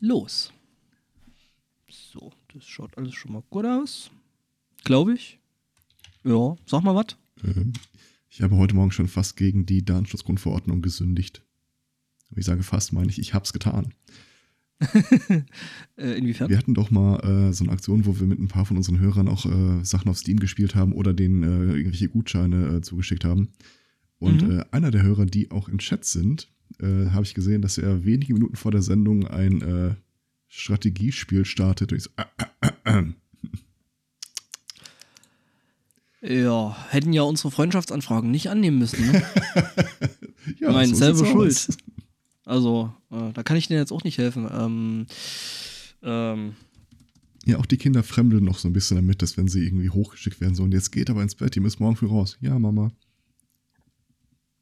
los. So, das schaut alles schon mal gut aus. Glaube ich. Ja, sag mal was. Ähm, ich habe heute Morgen schon fast gegen die Datenschutzgrundverordnung gesündigt. Ich sage fast, meine ich, ich habe es getan. äh, inwiefern? Wir hatten doch mal äh, so eine Aktion, wo wir mit ein paar von unseren Hörern auch äh, Sachen auf Steam gespielt haben oder denen äh, irgendwelche Gutscheine äh, zugeschickt haben. Und Mhm. einer der Hörer, die auch im Chat sind, äh, habe ich gesehen, dass er wenige Minuten vor der Sendung ein äh, Strategiespiel startet. Und ich so, Ja, hätten ja unsere Freundschaftsanfragen nicht annehmen müssen. Ne? ja, Nein, sieht's schuld. aus. Also, äh, da kann ich denen jetzt auch nicht helfen. Ähm, ähm, Ja, auch die Kinder fremdeln noch so ein bisschen damit, dass wenn sie irgendwie hochgeschickt werden, so und jetzt geht aber ins Bett, ihr müsst morgen früh raus. Ja, Mama.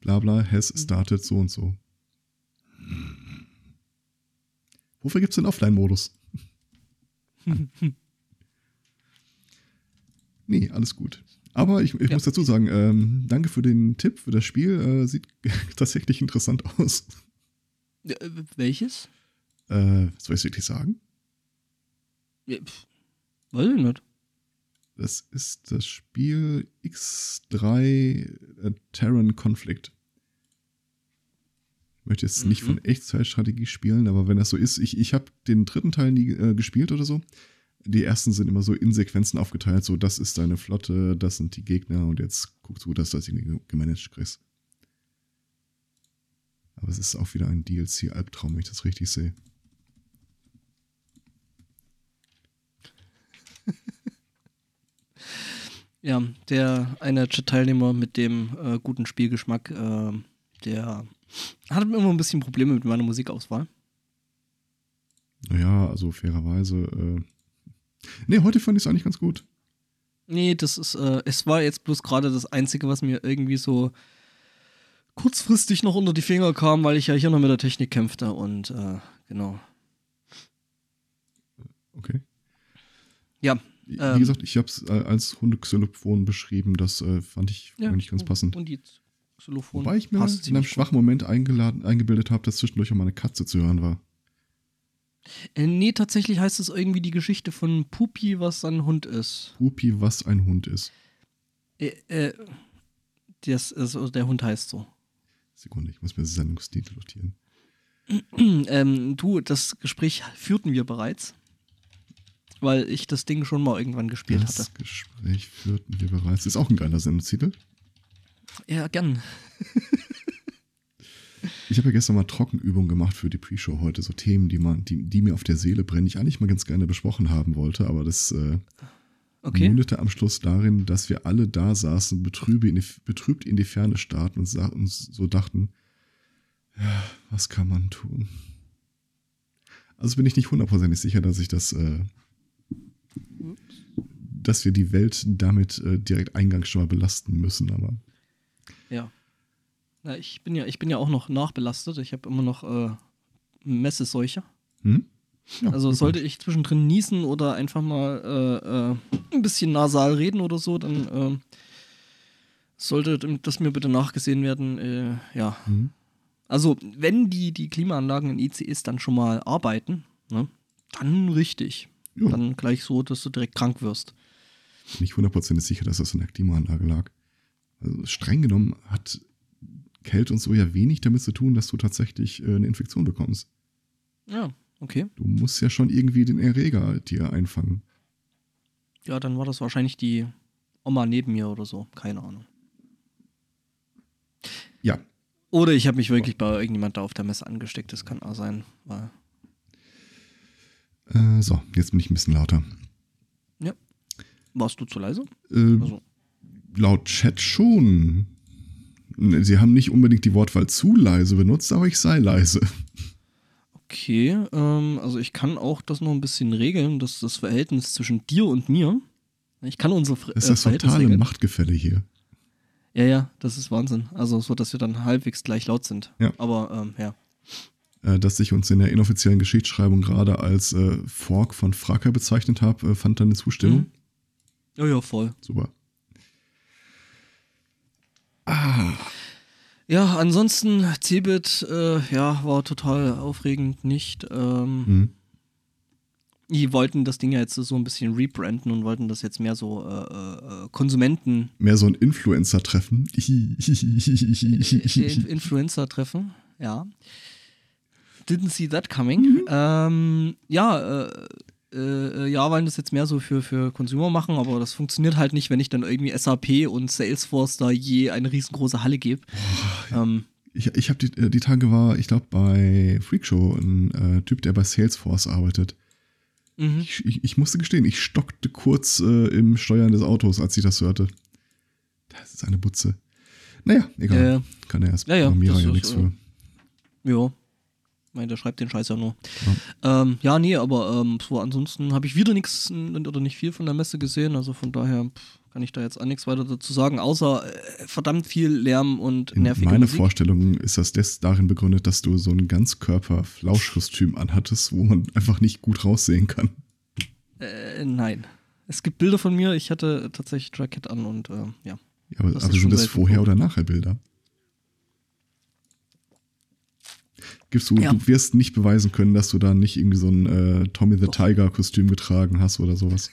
Bla bla, has started so und so. Wofür gibt's den Offline-Modus? nee, alles gut. Aber ich, ich Ja. muss dazu sagen, ähm, danke für den Tipp für das Spiel. Äh, sieht tatsächlich interessant aus. äh, welches? Äh, soll ich es wirklich sagen? Ja, pf, weiß ich nicht. Das ist das Spiel X3 äh, Terran Conflict. Ich möchte jetzt nicht Mhm. von Echtzeitstrategie spielen, aber wenn das so ist, ich, ich habe den dritten Teil nie äh, gespielt oder so. Die ersten sind immer so in Sequenzen aufgeteilt, so das ist deine Flotte, das sind die Gegner und jetzt guckst du, dass du das irgendwie gemanagt kriegst. Aber es ist auch wieder ein DLC-Albtraum, wenn ich das richtig sehe. Ja, der eine Chat-Teilnehmer mit dem äh, guten Spielgeschmack, äh, der hat immer ein bisschen Probleme mit meiner Musikauswahl. Naja, also fairerweise. Äh nee, heute fand ich es eigentlich ganz gut. Nee, das ist, äh, es war jetzt bloß gerade das Einzige, was mir irgendwie so kurzfristig noch unter die Finger kam, weil ich ja hier noch mit der Technik kämpfte und äh, genau. Okay. Ja, Wie Ähm. gesagt, ich habe es als Hundexylophon beschrieben. Das äh, fand ich ja. eigentlich ganz passend. Und die Xylophon Wobei ich mir in einem schwachen Moment eingeladen, eingebildet habe, dass zwischendurch auch mal eine Katze zu hören war. Äh, nee, tatsächlich heißt es irgendwie die Geschichte von Pupi, was ein Hund ist. Pupi, was ein Hund ist. Äh, äh, das, also der Hund heißt so. Sekunde, ich muss mir das Sendungstitel notieren. ähm, du, das Gespräch führten wir bereits, weil ich das Ding schon mal irgendwann gespielt Das hatte. Gespräch führten wir bereits. Ist auch ein geiler Sendungstitel. Ja, gern. Ich habe ja gestern mal Trockenübungen gemacht für die Pre-Show heute. So Themen, die, man, die, die mir auf der Seele brennen, die ich eigentlich mal ganz gerne besprochen haben wollte. Aber das äh, Okay. mündete am Schluss darin, dass wir alle da saßen, betrübe in die, betrübt in die Ferne starrten und uns so dachten, ja, was kann man tun? Also bin ich nicht hundertprozentig sicher, dass ich das, äh, dass wir die Welt damit äh, direkt eingangs schon mal belasten müssen, aber Ja. Na, ich bin ja, ich bin ja auch noch nachbelastet. Ich habe immer noch äh, Messeseuche. hm? Ja, Also sollte ich zwischendrin niesen oder einfach mal äh, äh, ein bisschen nasal reden oder so, dann äh, sollte das mir bitte nachgesehen werden. Äh, ja. Hm? Also, wenn die, die Klimaanlagen in ICEs dann schon mal arbeiten, ne, dann richtig. Ja. Dann gleich so, dass du direkt krank wirst. bin ich hundertprozentig sicher, dass das in der Klimaanlage lag. Also streng genommen hat Kälte und so ja wenig damit zu tun, dass du tatsächlich äh, eine Infektion bekommst. Ja, okay. Du musst ja schon irgendwie den Erreger dir einfangen. Ja, dann war das wahrscheinlich die Oma neben mir oder so. Keine Ahnung. Ja, Oder ich habe mich wirklich bei irgendjemand da auf der Messe angesteckt. Das kann auch sein. Äh, so, jetzt bin ich ein bisschen lauter. warst du zu leise? Äh, Also, laut Chat schon. Sie haben nicht unbedingt die Wortwahl zu leise benutzt, aber ich sei leise. okay. Ähm, also ich kann auch das noch ein bisschen regeln. Das ist das Verhältnis zwischen dir und mir. Ich kann unsere Das ist äh, das Verhältnis totale regeln. Machtgefälle hier. Ja, ja, das ist Wahnsinn. Also so, dass wir dann halbwegs gleich laut sind. Ja. Aber ähm, ja. Äh, dass ich uns in der inoffiziellen Geschichtsschreibung gerade als äh, Fork von Fracker bezeichnet habe, äh, fand dann eine Zustimmung. Mhm. Ja, ja, voll. Super. Ah, Ja, ansonsten, Cebit, äh, ja, war total aufregend, nicht. Ähm, hm. Die wollten das Ding ja jetzt so ein bisschen rebranden und wollten das jetzt mehr so äh, äh, Konsumenten. Mehr so ein Influencer-Treffen. Influencer-Treffen, ja. Didn't see that coming. Mhm. Ähm, ja, äh, äh, ja, wollen das jetzt mehr so für, für Consumer machen, aber das funktioniert halt nicht, wenn ich dann irgendwie SAP und Salesforce da je eine riesengroße Halle gebe. Ähm, ich ich habe die, äh, die Tage war, ich glaube, bei Freakshow ein äh, Typ, der bei Salesforce arbeitet. Mhm. Ich, ich, ich, musste gestehen, ich stockte kurz äh, im Steuern des Autos, als ich das hörte. Das ist eine Butze. Naja, egal. Kann er erst ja, ja, ja nichts für. Ja, meine, der schreibt den Scheiß ja nur. Ja, ähm, ja nee, aber ähm, so ansonsten habe ich wieder nichts oder nicht viel von der Messe gesehen. Also von daher pff, kann ich da jetzt auch nichts weiter dazu sagen, außer äh, verdammt viel Lärm und nervige Meine Musik. Vorstellung ist das des darin begründet, dass du so ein Ganzkörper-Flauschkostüm anhattest, wo man einfach nicht gut raussehen kann. Äh, nein. Es gibt Bilder von mir, ich hatte tatsächlich Jacket an und äh, ja. ja aber also sind das vorher oder nachher Bilder? Gibst du, ja. du wirst nicht beweisen können, dass du da nicht irgendwie so ein äh, Tommy the Tiger Kostüm getragen hast oder sowas.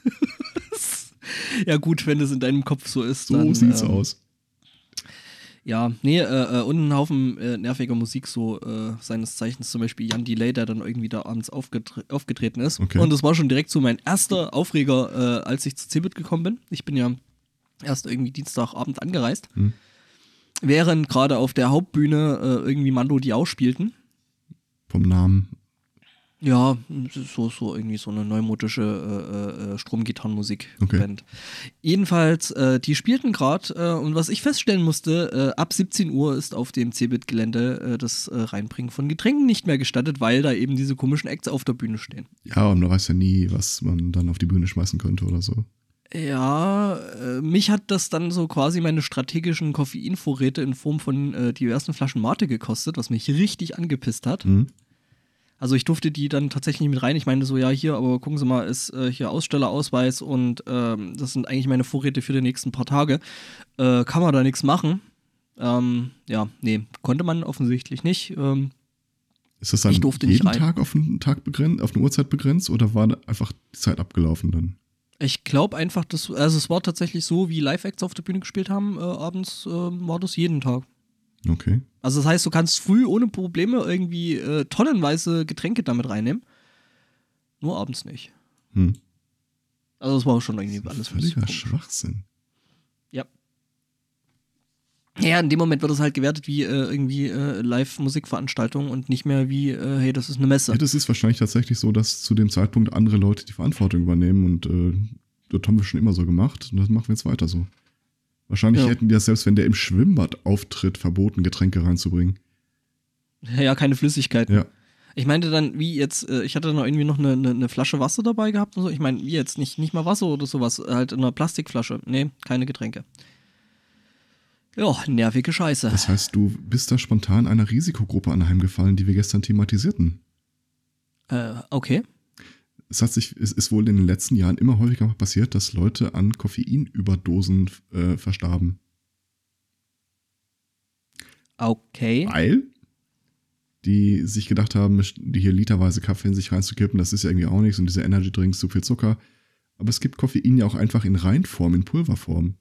ja, gut, wenn es in deinem Kopf so ist. So dann, sieht's ähm, aus. Ja, nee, äh, äh, und ein Haufen äh, nerviger Musik, so äh, seines Zeichens zum Beispiel Jan Delay, der dann irgendwie da abends aufgetre aufgetreten ist. Okay. Und das war schon direkt so mein erster Aufreger, äh, als ich zu Cebit gekommen bin. Ich bin ja erst irgendwie Dienstagabend angereist. Hm. Während gerade auf der Hauptbühne äh, irgendwie Mando Diao spielten vom Namen. Ja, so, so irgendwie so eine neumodische äh, äh, Stromgitarrenmusik-Band. Okay. Jedenfalls, äh, die spielten gerade äh, und was ich feststellen musste, äh, ab 17 Uhr ist auf dem Cebit-Gelände äh, das Reinbringen von Getränken nicht mehr gestattet, weil da eben diese komischen Acts auf der Bühne stehen. Ja, und man weiß ja nie, was man dann auf die Bühne schmeißen könnte oder so. Ja, mich hat das dann so quasi meine strategischen Koffeinvorräte in Form von diversen Flaschen Mate gekostet, was mich richtig angepisst hat. Mhm. Also ich durfte die dann tatsächlich mit rein. Ich meine so, ja, hier, aber gucken Sie mal, ist äh, hier Ausstellerausweis und ähm, das sind eigentlich meine Vorräte für die nächsten paar Tage. Äh, kann man da nichts machen? Ähm, ja, nee, konnte man offensichtlich nicht. Ähm, ist das dann jeden Tag auf einen Tag begrenzt, auf eine Uhrzeit begrenzt oder war einfach die Zeit abgelaufen dann? Ich glaube einfach, dass, also es war tatsächlich so, wie Live-Acts auf der Bühne gespielt haben, äh, abends äh, war das jeden Tag. Okay. Also das heißt, du kannst früh ohne Probleme irgendwie äh, tonnenweise Getränke damit reinnehmen. Nur abends nicht. Hm. Also das war schon irgendwie das alles völliger Schwachsinn. Ja. Ja, in dem Moment wird es halt gewertet wie äh, irgendwie äh, Live-Musikveranstaltung und nicht mehr wie, äh, hey, das ist eine Messe. Ja, das ist wahrscheinlich tatsächlich so, dass zu dem Zeitpunkt andere Leute die Verantwortung übernehmen und äh, das haben wir schon immer so gemacht und das machen wir jetzt weiter so. Wahrscheinlich ja. hätten die das selbst, wenn der im Schwimmbad auftritt, verboten, Getränke reinzubringen. Ja, keine Flüssigkeiten. Ja. Ich meinte dann, wie jetzt, äh, ich hatte dann irgendwie noch eine, eine, eine, Flasche Wasser dabei gehabt und so. Ich meine, wie jetzt, nicht, nicht mal Wasser oder sowas, halt in einer Plastikflasche. Nee, keine Getränke. Ja, nervige Scheiße. Das heißt, du bist da spontan einer Risikogruppe anheimgefallen, die wir gestern thematisierten. Äh, okay es hat sich, es ist wohl in den letzten Jahren immer häufiger passiert, dass Leute an Koffeinüberdosen äh, verstarben. Okay. Weil die sich gedacht haben, die hier literweise Kaffee in sich reinzukippen, das ist ja irgendwie auch nichts und diese Energy Drinks zu viel Zucker. Aber es gibt Koffein ja auch einfach in Reinform, in Pulverform.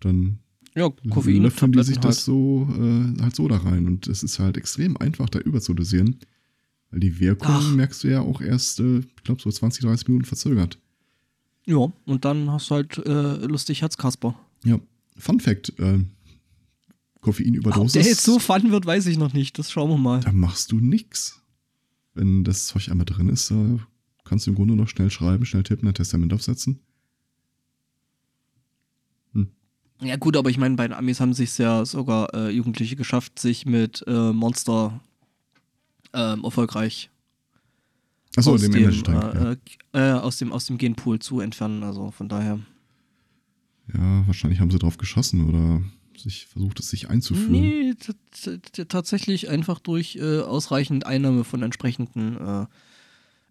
Dann ja, Koffein löffeln die sich das halt. so äh, halt so da rein und es ist halt extrem einfach da überzudosieren. Weil die Wirkung Ach. merkst du ja auch erst, äh, ich glaube, so 20, 30 Minuten verzögert. Ja, und dann hast du halt äh, lustig Herzkasper. Ja. Fun Fact: äh, Koffeinüberdosis. Ob der jetzt so fun wird, weiß ich noch nicht. Das schauen wir mal. Da machst du nix. Wenn das Zeug einmal drin ist, äh, kannst du im Grunde noch schnell schreiben, schnell tippen, ein Testament aufsetzen. Hm. Ja, gut, aber ich meine, bei den Amis haben sich ja sogar äh, Jugendliche geschafft, sich mit äh, Monster ähm, erfolgreich Achso, dem, dem Tank. Äh, ja. äh, aus, dem, aus dem Genpool zu entfernen. Also von daher. Ja, wahrscheinlich haben sie drauf geschossen oder sich versucht es sich einzuführen. Nee, tatsächlich einfach durch äh, ausreichend Einnahme von entsprechenden äh,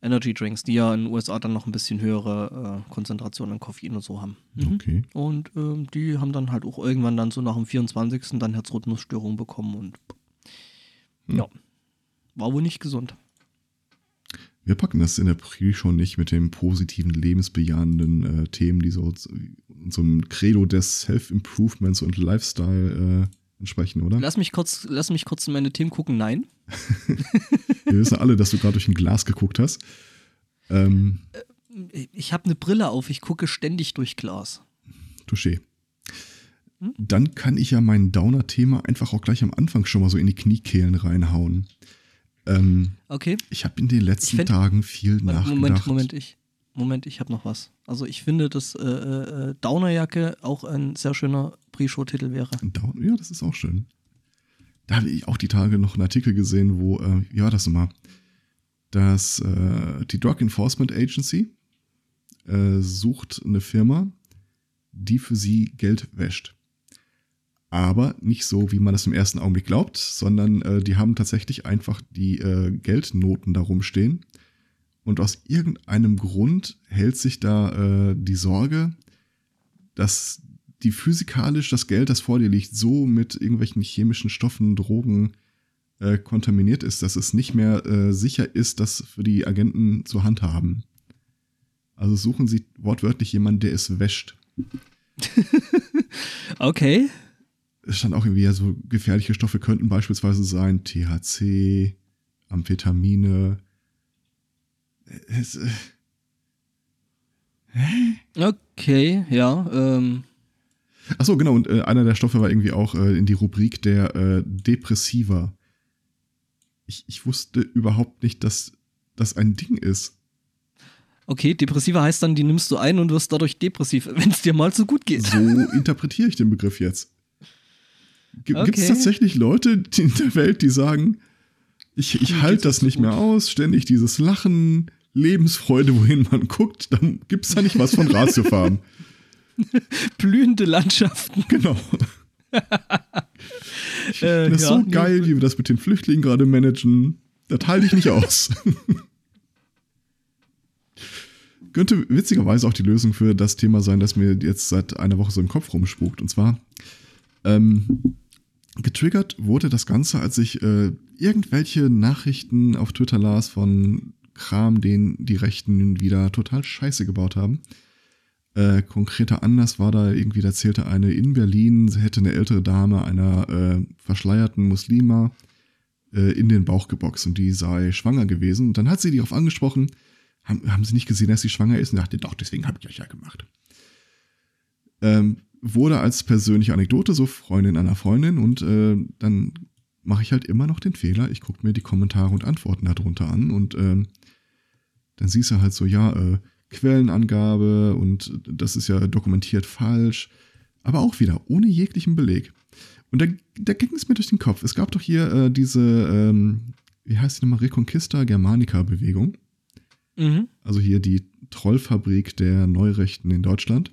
Energy Drinks, die ja in den USA dann noch ein bisschen höhere äh, Konzentrationen an Koffein und so haben. Mhm. Okay. Und ähm, die haben dann halt auch irgendwann dann so nach dem 24. dann Herzrhythmusstörungen bekommen und hm. War wohl nicht gesund. Wir packen das in der Pre-Show nicht mit den positiven, lebensbejahenden äh, Themen, die so unserem Credo des Self-Improvements und Lifestyle äh, entsprechen, oder? Lass mich kurz, lass mich kurz in meine Themen gucken. Nein. Wir wissen alle, dass du gerade durch ein Glas geguckt hast. Ähm, äh, ich habe eine Brille auf, ich gucke ständig durch Glas. Touché. Hm? Dann kann ich ja mein Downer-Thema einfach auch gleich am Anfang schon mal so in die Kniekehlen reinhauen. Ähm, okay. Ich habe in den letzten find, Tagen viel Moment, nachgedacht. Moment, Moment, ich, Moment, ich habe noch was. Also ich finde, dass äh, äh, Downerjacke auch ein sehr schöner Pre-Show-Titel wäre. Down, ja, das ist auch schön. Da habe ich auch die Tage noch einen Artikel gesehen, wo, äh, ja, das nochmal, dass äh, die Drug Enforcement Agency äh, sucht eine Firma, die für sie Geld wäscht aber nicht so, wie man das im ersten Augenblick glaubt, sondern äh, die haben tatsächlich einfach die äh, Geldnoten da rumstehen. Und aus irgendeinem Grund hält sich da äh, die Sorge, dass die physikalisch das Geld, das vor dir liegt, so mit irgendwelchen chemischen Stoffen, Drogen äh, kontaminiert ist, dass es nicht mehr äh, sicher ist, das für die Agenten zur Hand haben. Also suchen sie wortwörtlich jemanden, der es wäscht. okay stand auch irgendwie, ja, so gefährliche Stoffe könnten beispielsweise sein THC, Amphetamine. Es, äh, hä? Okay, ja. Ähm. Achso, genau, und äh, einer der Stoffe war irgendwie auch äh, in die Rubrik der äh, Depressiva. Ich, ich wusste überhaupt nicht, dass das ein Ding ist. Okay, depressiver heißt dann, die nimmst du ein und wirst dadurch depressiv, wenn es dir mal so gut geht. So interpretiere ich den Begriff jetzt. Gibt es okay. tatsächlich Leute in der Welt, die sagen, ich, ich halte das nicht gut. mehr aus, ständig dieses Lachen, Lebensfreude, wohin man guckt, dann gibt es da nicht was von Ratiofarben. Blühende Landschaften. Genau. ich finde das ja, so geil, wie wir das mit den Flüchtlingen gerade managen. Das halte ich nicht aus. Könnte witzigerweise auch die Lösung für das Thema sein, das mir jetzt seit einer Woche so im Kopf rumspukt. Und zwar, ähm, getriggert wurde das Ganze, als ich äh, irgendwelche Nachrichten auf Twitter las von Kram, den die Rechten wieder total scheiße gebaut haben. Äh, konkreter Anlass war da irgendwie, da zählte eine in Berlin, sie hätte eine ältere Dame einer äh, verschleierten Muslima äh, in den Bauch geboxt und die sei schwanger gewesen. Und dann hat sie die darauf angesprochen, haben, haben sie nicht gesehen, dass sie schwanger ist und dachte, doch, deswegen habe ich euch ja gemacht. Ähm, wurde als persönliche Anekdote so Freundin einer Freundin und äh, dann mache ich halt immer noch den Fehler. Ich gucke mir die Kommentare und Antworten darunter an und äh, dann siehst du halt so, ja, äh, Quellenangabe und das ist ja dokumentiert falsch, aber auch wieder ohne jeglichen Beleg. Und da, da ging es mir durch den Kopf. Es gab doch hier äh, diese, ähm, wie heißt die nochmal, Reconquista Germanica-Bewegung. Mhm. Also hier die Trollfabrik der Neurechten in Deutschland.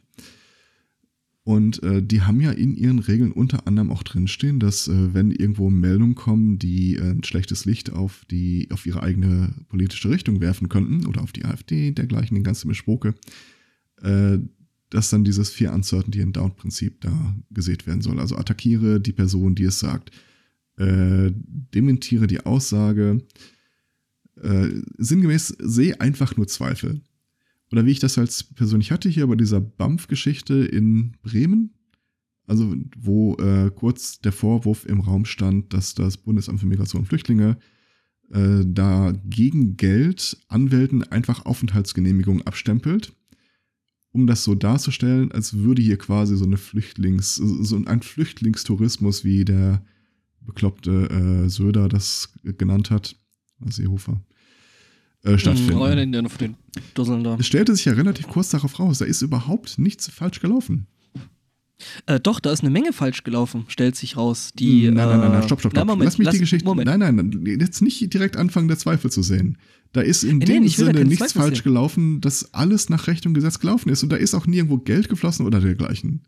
Und äh, die haben ja in ihren Regeln unter anderem auch drinstehen, dass äh, wenn irgendwo Meldungen kommen, die äh, ein schlechtes Licht auf die, auf ihre eigene politische Richtung werfen könnten, oder auf die AfD, dergleichen, den ganzen Mischpoke, äh, dass dann dieses Fear Uncertainty and Doubt Prinzip da gesät werden soll. Also attackiere die Person, die es sagt. Äh, dementiere die Aussage. Äh, sinngemäß sehe einfach nur Zweifel oder wie ich das als persönlich hatte hier bei dieser BAMF-Geschichte in Bremen, also wo äh, kurz der Vorwurf im Raum stand, dass das Bundesamt für Migration und Flüchtlinge äh, da gegen Geld Anwälten einfach Aufenthaltsgenehmigungen abstempelt, um das so darzustellen, als würde hier quasi so eine Flüchtlings, so ein Flüchtlingstourismus, wie der bekloppte äh, Söder das genannt hat, Seehofer, äh, stattfinden. Den, den, den Dusseln da. Es stellte sich ja relativ kurz darauf raus, da ist überhaupt nichts falsch gelaufen. Äh, doch, da ist eine Menge falsch gelaufen, stellt sich raus. Die, nein, nein, nein, nein, stopp, stopp, stopp. Na, Moment, lass mich lass, die Geschichte. Moment. Nein, nein, jetzt nicht direkt anfangen, der Zweifel zu sehen. Da ist in äh, dem Sinne nichts Zweifel falsch sehen. gelaufen, dass alles nach Recht und Gesetz gelaufen ist. Und da ist auch nirgendwo Geld geflossen oder dergleichen.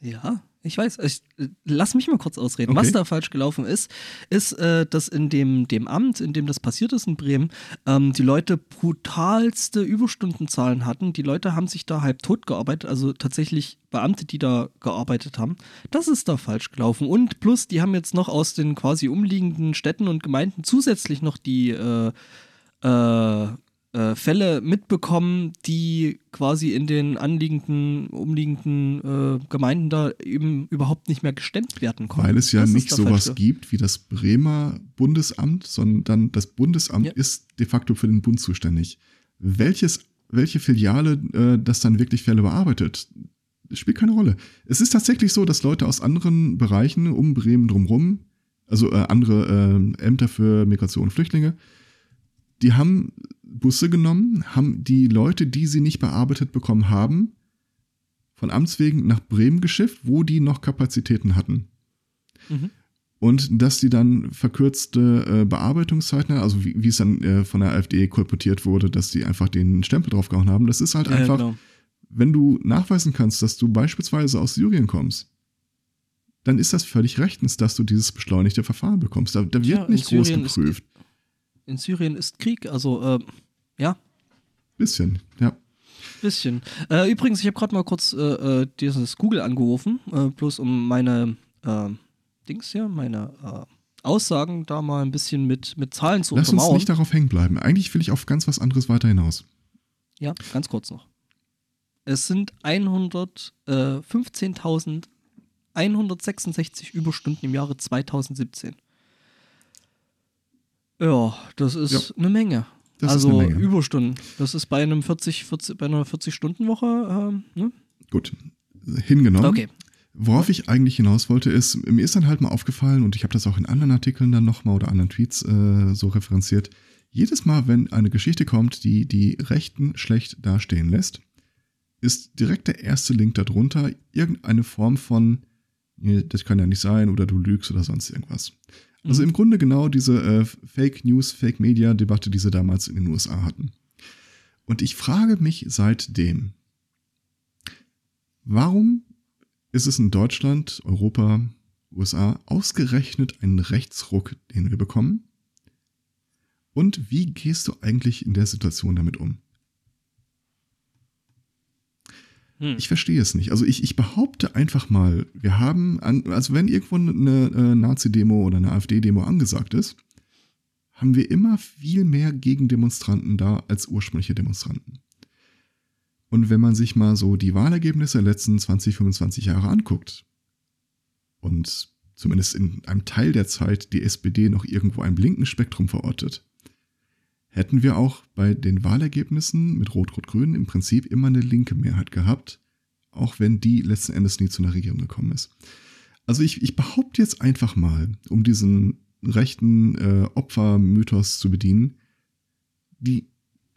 Ja, ich weiß, ich, lass mich mal kurz ausreden. Okay. Was da falsch gelaufen ist, ist, äh, dass in dem, dem Amt, in dem das passiert ist in Bremen, ähm, die Leute brutalste Überstundenzahlen hatten. Die Leute haben sich da halb tot gearbeitet, also tatsächlich Beamte, die da gearbeitet haben. Das ist da falsch gelaufen. Und plus, die haben jetzt noch aus den quasi umliegenden Städten und Gemeinden zusätzlich noch die äh, äh, äh, Fälle mitbekommen, die quasi in den anliegenden, umliegenden äh, Gemeinden da eben überhaupt nicht mehr gestemmt werden konnten. Weil es ja das nicht sowas Falsche. gibt wie das Bremer Bundesamt, sondern das Bundesamt ja. ist de facto für den Bund zuständig. Welches, welche Filiale äh, das dann wirklich Fälle bearbeitet, spielt keine Rolle. Es ist tatsächlich so, dass Leute aus anderen Bereichen um Bremen drumherum, also äh, andere äh, Ämter für Migration und Flüchtlinge, die haben Busse genommen, haben die Leute, die sie nicht bearbeitet bekommen haben, von Amts wegen nach Bremen geschifft, wo die noch Kapazitäten hatten. Mhm. Und dass die dann verkürzte äh, Bearbeitungszeiten, also wie, wie es dann äh, von der AfD kolportiert wurde, dass die einfach den Stempel draufgehauen haben, das ist halt ja, einfach, genau. wenn du nachweisen kannst, dass du beispielsweise aus Syrien kommst, dann ist das völlig rechtens, dass du dieses beschleunigte Verfahren bekommst. Da, da wird ja, nicht groß geprüft. Ist, in Syrien ist Krieg, also äh, ja. Bisschen, ja. Bisschen. Äh, übrigens, ich habe gerade mal kurz äh, äh, dieses Google angerufen, äh, bloß um meine äh, Dings hier, meine äh, Aussagen da mal ein bisschen mit, mit Zahlen zu Lass untermauern. uns nicht darauf hängen bleiben. Eigentlich will ich auf ganz was anderes weiter hinaus. Ja, ganz kurz noch. Es sind 115.166 Überstunden im Jahre 2017. Ja, das ist ja. eine Menge. Das also Überstunden. Das ist bei einem 40, 40 bei einer 40-Stunden-Woche. Ähm, ne? Gut, hingenommen. Okay. Worauf ich eigentlich hinaus wollte, ist, mir ist dann halt mal aufgefallen, und ich habe das auch in anderen Artikeln dann nochmal oder anderen Tweets äh, so referenziert, jedes Mal, wenn eine Geschichte kommt, die die Rechten schlecht dastehen lässt, ist direkt der erste Link darunter irgendeine Form von, das kann ja nicht sein oder du lügst oder sonst irgendwas. Also mhm. im Grunde genau diese äh, Fake News, Fake Media Debatte, die sie damals in den USA hatten. Und ich frage mich seitdem, warum ist es in Deutschland, Europa, USA ausgerechnet ein Rechtsruck, den wir bekommen? Und wie gehst du eigentlich in der Situation damit um? Hm. Ich verstehe es nicht. Also ich, ich behaupte einfach mal, wir haben, an, also wenn irgendwo eine äh, Nazi-Demo oder eine AfD-Demo angesagt ist, haben wir immer viel mehr Gegendemonstranten da als ursprüngliche Demonstranten. Und wenn man sich mal so die Wahlergebnisse der letzten 20, 25 Jahre anguckt und zumindest in einem Teil der Zeit die SPD noch irgendwo ein blinken Spektrum verortet, hätten wir auch bei den Wahlergebnissen mit Rot-Rot-Grün im Prinzip immer eine linke Mehrheit gehabt, auch wenn die letzten Endes nie zu einer Regierung gekommen ist. Also ich, ich behaupte jetzt einfach mal, um diesen rechten äh, Opfermythos zu bedienen, die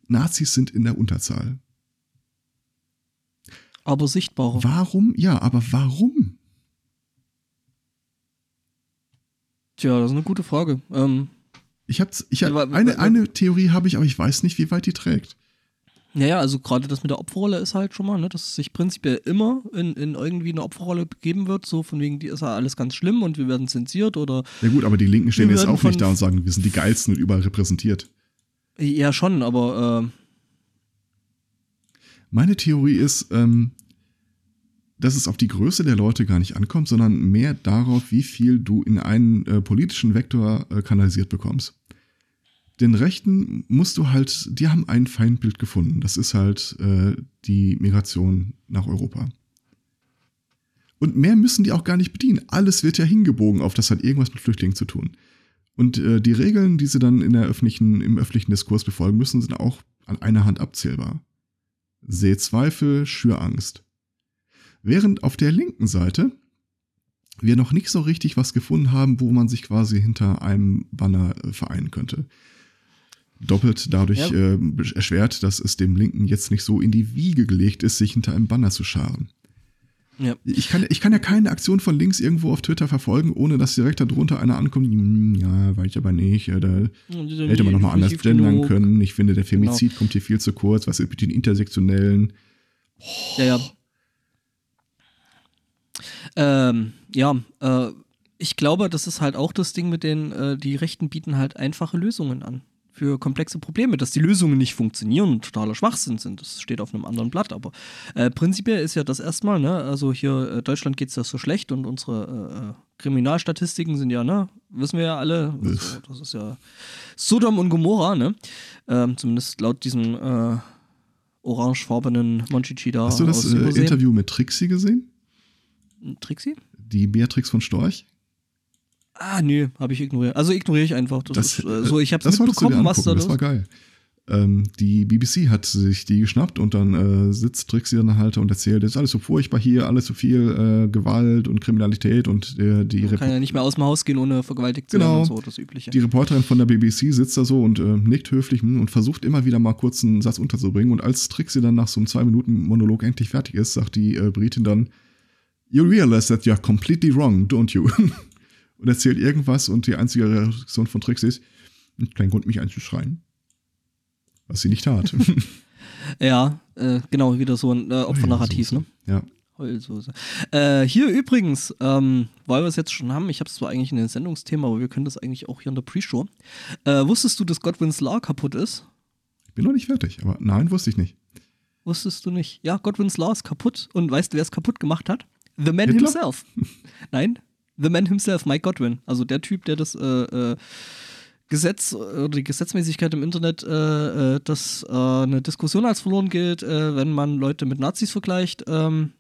Nazis sind in der Unterzahl. Aber sichtbarer. Warum? Ja, aber warum? Tja, das ist eine gute Frage. Ähm, ich habe ich hab, eine, eine Theorie habe ich, aber ich weiß nicht, wie weit die trägt. Naja, also gerade das mit der Opferrolle ist halt schon mal, ne, dass es sich prinzipiell immer in, in irgendwie eine Opferrolle begeben wird, so von wegen, die ist ja alles ganz schlimm und wir werden zensiert oder. Ja gut, aber die Linken stehen jetzt auch nicht da und sagen, wir sind die geilsten und überall repräsentiert. Ja, schon, aber. Äh Meine Theorie ist, ähm, dass es auf die Größe der Leute gar nicht ankommt, sondern mehr darauf, wie viel du in einen äh, politischen Vektor äh, kanalisiert bekommst. Den Rechten musst du halt, die haben ein Feindbild gefunden. Das ist halt äh, die Migration nach Europa. Und mehr müssen die auch gar nicht bedienen. Alles wird ja hingebogen auf, das hat irgendwas mit Flüchtlingen zu tun. Und äh, die Regeln, die sie dann in der öffentlichen, im öffentlichen Diskurs befolgen müssen, sind auch an einer Hand abzählbar. Seh Zweifel, schür Angst. Während auf der linken Seite wir noch nicht so richtig was gefunden haben, wo man sich quasi hinter einem Banner äh, vereinen könnte. Doppelt dadurch ja. äh, erschwert, dass es dem Linken jetzt nicht so in die Wiege gelegt ist, sich hinter einem Banner zu scharen. Ja. Ich, kann, ich kann ja keine Aktion von links irgendwo auf Twitter verfolgen, ohne dass direkt darunter einer ankommt, hm, ja, weiß ich aber nicht, da hätte man nochmal anders gendern können. Ich finde, der Femizid genau. kommt hier viel zu kurz, was ist mit den Intersektionellen? Oh. Ja, ja, ähm, ja, äh, ich glaube, das ist halt auch das Ding mit den, äh, die Rechten bieten halt einfache Lösungen an für komplexe Probleme, dass die Lösungen nicht funktionieren und totaler Schwachsinn sind. Das steht auf einem anderen Blatt. Aber äh, prinzipiell ist ja das erstmal, ne, also hier äh, Deutschland geht es ja so schlecht und unsere äh, Kriminalstatistiken sind ja, ne, wissen wir ja alle, also, das ist ja Sodom und Gomorra, ne? Ähm, zumindest laut diesem äh, orangefarbenen Monchichi da. Hast du das äh, Interview mit Trixie gesehen? Trixie? Die Beatrix von Storch? Ah, nö, habe ich ignoriert. Also ignoriere ich einfach. Das, Das, ist, äh, so, ich habe das es mitbekommen, was da Das war geil. Ähm, die BBC hat sich die geschnappt und dann äh, sitzt Trixie dann halt und erzählt, es ist alles so furchtbar hier, alles so viel äh, Gewalt und Kriminalität und äh, die, Man Repo kann ja nicht mehr aus dem Haus gehen, ohne vergewaltigt zu Genau. werden und so, das Übliche. die Reporterin von der BBC sitzt da so und äh, nickt höflich hm, und versucht immer wieder mal kurz einen Satz unterzubringen. Und als Trixie dann nach so einem zwei Minuten Monolog endlich fertig ist, sagt die äh, Britin dann, You realize that you're completely wrong, don't you? und erzählt irgendwas und die einzige Reaktion von Trixie ist, "Hm, kein Grund, mich einzuschreien. Was sie nicht tat. Ja, äh, genau, wieder so ein äh, Opfernarrativ, ne? Ja. Heulsoße. Äh, hier übrigens, ähm, weil wir es jetzt schon haben, ich habe es zwar eigentlich in den Sendungsthema, aber wir können das eigentlich auch hier in der Pre-Show. Äh, wusstest du, dass Godwin's Law kaputt ist? Ich bin noch nicht fertig, aber nein, wusste ich nicht. Wusstest du nicht? Ja, Godwin's Law ist kaputt. Und weißt du, wer es kaputt gemacht hat? The Man Hitler? himself. Nein, The Man himself, Mike Godwin. Also der Typ, der das äh, äh, Gesetz oder die Gesetzmäßigkeit im Internet, äh, äh, dass äh, eine Diskussion als verloren gilt, äh, wenn man Leute mit Nazis vergleicht. Ähm,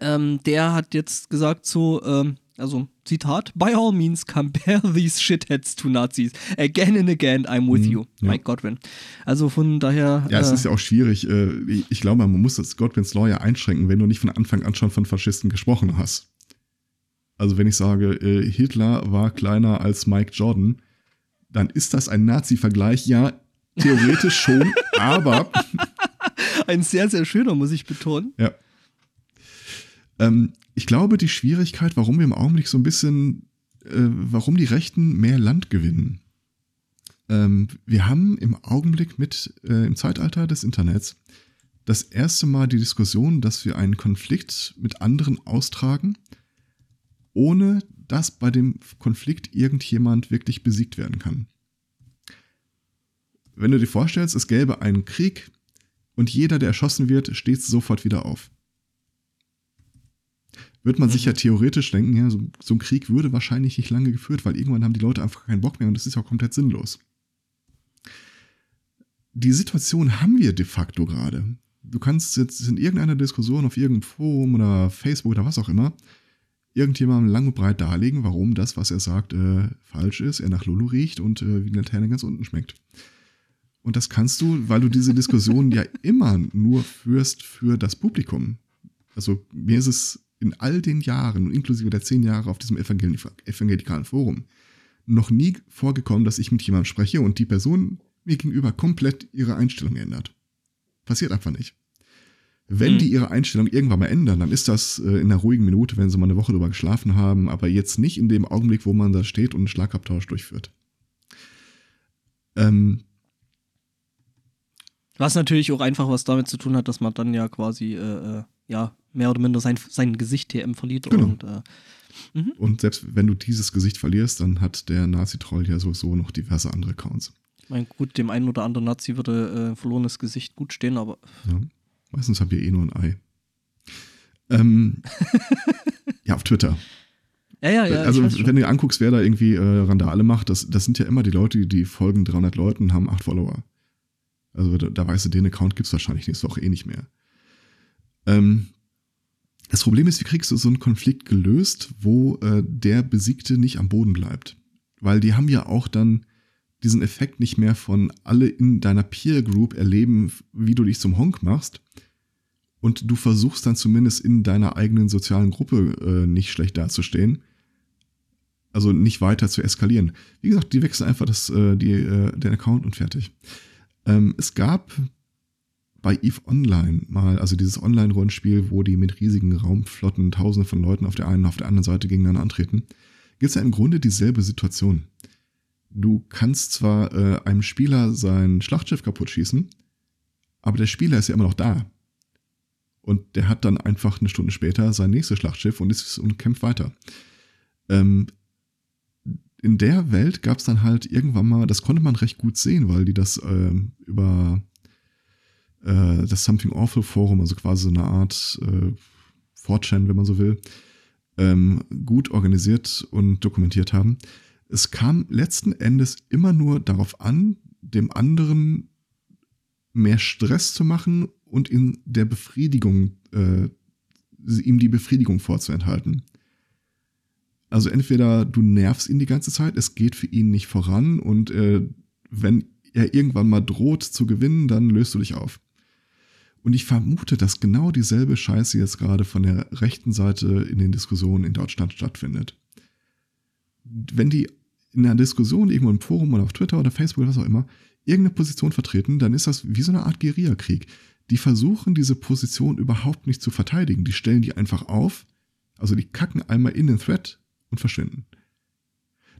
ähm, der hat jetzt gesagt so, ähm, also Zitat, by all means compare these shitheads to Nazis. Again and again, I'm with Mhm, you. ja. Mike Godwin. Also von daher. Ja, es äh, ist ja auch schwierig. äh, Ich glaube, man muss das Godwin's Law ja einschränken, wenn du nicht von Anfang an schon von Faschisten gesprochen hast. Also wenn ich sage, äh, Hitler war kleiner als Mike Jordan, dann ist das ein Nazi-Vergleich. Ja, theoretisch schon, aber ein sehr, sehr schöner, muss ich betonen. ja. Ähm, ich glaube, die Schwierigkeit, warum wir im Augenblick so ein bisschen, äh, warum die Rechten mehr Land gewinnen. Ähm, wir haben im Augenblick mit, äh, im Zeitalter des Internets, das erste Mal die Diskussion, dass wir einen Konflikt mit anderen austragen, ohne dass bei dem Konflikt irgendjemand wirklich besiegt werden kann. Wenn du dir vorstellst, es gäbe einen Krieg und jeder, der erschossen wird, steht sofort wieder auf. Wird man sich ja theoretisch denken, ja, so, so ein Krieg würde wahrscheinlich nicht lange geführt, weil irgendwann haben die Leute einfach keinen Bock mehr und das ist ja auch komplett sinnlos. Die Situation haben wir de facto gerade. Du kannst jetzt in irgendeiner Diskussion auf irgendeinem Forum oder Facebook oder was auch immer irgendjemandem lang und breit darlegen, warum das, was er sagt, äh, falsch ist, er nach Lulu riecht und äh, wie eine Laterne ganz unten schmeckt. Und das kannst du, weil du diese Diskussion ja immer nur führst für das Publikum. Also mir ist es in all den Jahren, inklusive der zehn Jahre auf diesem evangel evangelikalen Forum, noch nie vorgekommen, dass ich mit jemandem spreche und die Person mir gegenüber komplett ihre Einstellung ändert. Passiert einfach nicht. Wenn Mhm. die ihre Einstellung irgendwann mal ändern, dann ist das äh, in einer ruhigen Minute, wenn sie mal eine Woche drüber geschlafen haben, aber jetzt nicht in dem Augenblick, wo man da steht und einen Schlagabtausch durchführt. Ähm, Was natürlich auch einfach was damit zu tun hat, dass man dann ja quasi, äh, äh, ja, mehr oder minder sein, sein Gesicht TM verliert. Genau. Und, äh, und selbst wenn du dieses Gesicht verlierst, dann hat der Nazi-Troll ja sowieso noch diverse andere Accounts. ich mein, gut, dem einen oder anderen Nazi würde äh, verlorenes Gesicht gut stehen, aber Ja. Meistens haben wir eh nur ein Ei. Ähm, ja, auf Twitter. ja, ja, ja. also, wenn du dir anguckst, wer da irgendwie äh, Randale macht, das, das sind ja immer die Leute, die, folgen 300 Leuten, haben 8 Follower. Also, da, da weißt du, den Account gibt's wahrscheinlich nächste Woche eh nicht mehr. Ähm, das Problem ist, wie kriegst du so einen Konflikt gelöst, wo äh, der Besiegte nicht am Boden bleibt? Weil die haben ja auch dann diesen Effekt nicht mehr von alle in deiner Peer Group erleben, wie du dich zum Honk machst. Und du versuchst dann zumindest in deiner eigenen sozialen Gruppe äh, nicht schlecht dazustehen. Also nicht weiter zu eskalieren. Wie gesagt, die wechseln einfach das, äh, die, äh, den Account und fertig. Ähm, es gab bei EVE Online mal, also dieses Online-Rollenspiel, wo die mit riesigen Raumflotten tausende von Leuten auf der einen und auf der anderen Seite gegeneinander antreten, gibt es ja im Grunde dieselbe Situation. Du kannst zwar äh, einem Spieler sein Schlachtschiff kaputt schießen, aber der Spieler ist ja immer noch da. Und der hat dann einfach eine Stunde später sein nächstes Schlachtschiff und, ist, und kämpft weiter. Ähm, in der Welt gab es dann halt irgendwann mal, das konnte man recht gut sehen, weil die das äh, über äh, das Something Awful Forum, also quasi so eine Art äh, 4chan, wenn man so will, ähm, gut organisiert und dokumentiert haben. Es kam letzten Endes immer nur darauf an, dem anderen mehr Stress zu machen und in der Befriedigung, äh, ihm die Befriedigung vorzuenthalten. Also entweder du nervst ihn die ganze Zeit, es geht für ihn nicht voran und äh, wenn er irgendwann mal droht zu gewinnen, dann löst du dich auf. Und ich vermute, dass genau dieselbe Scheiße jetzt gerade von der rechten Seite in den Diskussionen in Deutschland stattfindet. Wenn die in einer Diskussion irgendwo im Forum oder auf Twitter oder Facebook oder was auch immer irgendeine Position vertreten, dann ist das wie so eine Art Guerillakrieg. Die versuchen diese Position überhaupt nicht zu verteidigen. Die stellen die einfach auf, also die kacken einmal in den Thread und verschwinden.